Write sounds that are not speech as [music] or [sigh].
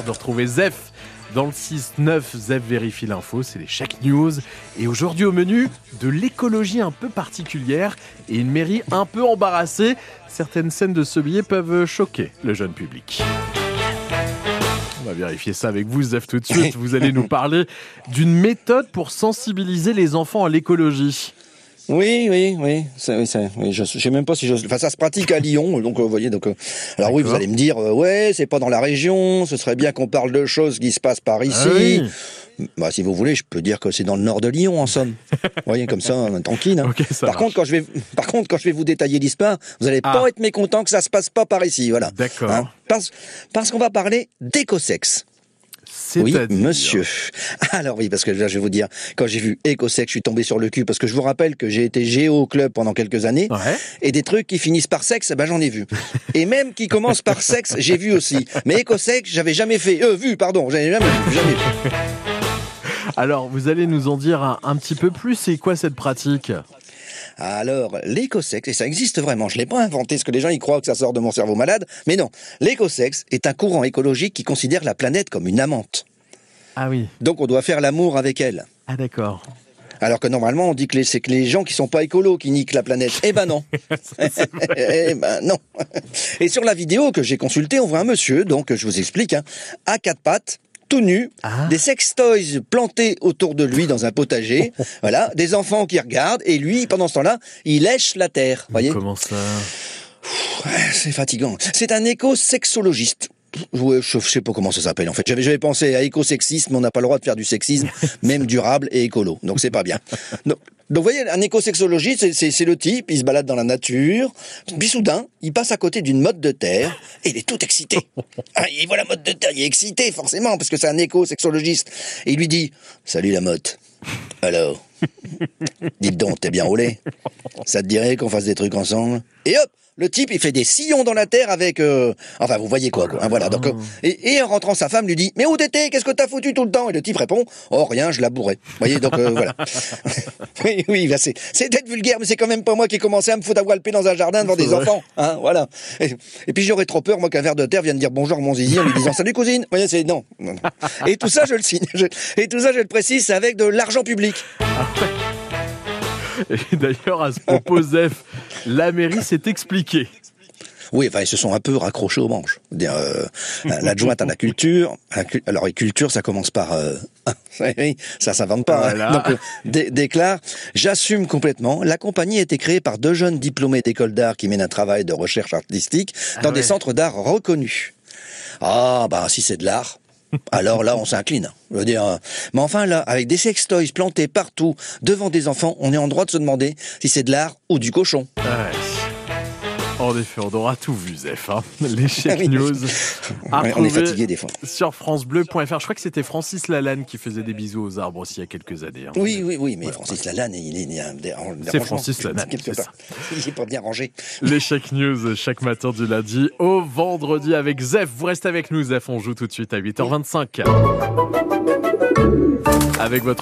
de retrouver Zef dans le 6-9. Zef vérifie l'info, c'est les chaque news. Et aujourd'hui au menu, de l'écologie un peu particulière et une mairie un peu embarrassée. Certaines scènes de ce billet peuvent choquer le jeune public. On va vérifier ça avec vous, Zef, tout de suite. [laughs] Vous allez nous parler d'une méthode pour sensibiliser les enfants à l'écologie. Oui, oui, oui. Ça, oui, ça, oui je, je sais même pas si je. Enfin, ça se pratique à Lyon, donc vous voyez. Donc, euh, alors oui, vous allez me dire, euh, ouais, c'est pas dans la région. Ce serait bien qu'on parle de choses qui se passent par ici. Ah oui. Bah, si vous voulez, je peux dire que c'est dans le nord de Lyon, en somme. vous voyez, comme ça, euh, tranquille. hein. [laughs] Ok, ça par marche. contre, quand je vais, par contre, quand je vais vous détailler l'histoire, vous allez Ah. pas être mécontent que ça se passe pas par ici, voilà. Hein. D'accord. parce, parce qu'on va parler d'écosexe. Oui, monsieur. Alors oui, parce que là, je vais vous dire, quand j'ai vu Écossec, je suis tombé sur le cul, parce que je vous rappelle que j'ai été géo au club pendant quelques années, Ouais. et des trucs qui finissent par sexe, ben j'en ai vu. Et même qui commencent par sexe, j'ai vu aussi. Mais Écossec, j'avais jamais fait. Euh, vu, pardon, j'avais jamais vu, jamais vu. Alors, vous allez nous en dire un, un petit peu plus. C'est quoi cette pratique? Alors, l'écosexe, et ça existe vraiment, je l'ai pas inventé, parce que les gens ils croient que ça sort de mon cerveau malade, mais non. L'écosexe est un courant écologique qui considère la planète comme une amante. Ah oui. Donc on doit faire l'amour avec elle. Ah d'accord. Alors que normalement, on dit que c'est que les gens qui sont pas écolos qui niquent la planète. Eh ben non. [laughs] eh ben non. Et sur la vidéo que j'ai consultée, on voit un monsieur, donc je vous explique, hein, à quatre pattes, tout nu, Ah. des sextoys plantés autour de lui dans un potager, [laughs] voilà, des enfants qui regardent, et lui, pendant ce temps-là, il lèche la terre. Voyez, Comment ça? C'est fatigant. C'est un éco-sexologiste. Ouais, je sais pas comment ça s'appelle en fait. J'avais j'avais pensé à écosexisme, on n'a pas le droit de faire du sexisme, [laughs] même durable et écolo. Donc c'est pas bien. Donc, donc vous voyez, un écosexologiste, c'est- c'est c'est le type, il se balade dans la nature, puis soudain, il passe à côté d'une motte de terre, et il est tout excité. Ah, [laughs] il voit la motte de terre, il est excité forcément, parce que c'est un écosexologiste. Et il lui dit, salut la motte. Alors, dites donc, t'es bien roulé Ça te dirait qu'on fasse des trucs ensemble? Et hop le type, il fait des sillons dans la terre avec... euh, Enfin, vous voyez quoi, quoi. hein, voilà. Donc, euh, et, et en rentrant, sa femme lui dit, mais où t'étais? Qu'est-ce que t'as foutu tout le temps? Et le type répond, oh rien, je la bourrais. Vous voyez, donc euh, voilà. [laughs] oui, oui, là, c'est c'est peut-être vulgaire, mais c'est quand même pas moi qui ai commencé à me foutre à walper dans un jardin devant des vrai. enfants. Hein, voilà. Et, et puis j'aurais trop peur, moi, qu'un ver de terre vienne dire bonjour mon zizi en lui disant salut cousine. Vous voyez, c'est non. non, [laughs] non. Et tout ça, je le signe. Je- et tout ça, je le précise, c'est avec de l'argent public. Et d'ailleurs, à ce propos, Zef, la mairie s'est expliquée. Oui, enfin, ils se sont un peu raccrochés aux manches. Euh, L'adjointe à la culture, à la cu- alors, et culture, ça commence par... euh, [laughs] ça s'invente pas. hein. Donc, euh, dé- déclare, j'assume complètement, la compagnie a été créée par deux jeunes diplômés d'école d'art qui mènent un travail de recherche artistique dans Ah des centres d'art reconnus. Ah, bah, si c'est de l'art... Alors là, on s'incline. Je veux dire, mais enfin là, avec des sextoys plantés partout devant des enfants, on est en droit de se demander si c'est de l'art ou du cochon. Ouais. En effet, on aura tout vu, Zef. hein. Les [laughs] Oui. news Ouais, on est fatigué des fois. sur francebleu.fr. Je crois que c'était Francis Lalanne qui faisait des bisous aux arbres aussi il y a quelques années. hein. Oui, oui, oui, mais Francis Lalanne, il est, C'est. Francis Lalanne, Quelque part. Il est pas bien rangé. Les news chaque matin du lundi au vendredi avec Zef. Vous restez avec nous, Zef. On joue tout de suite à 8h25. Avec votre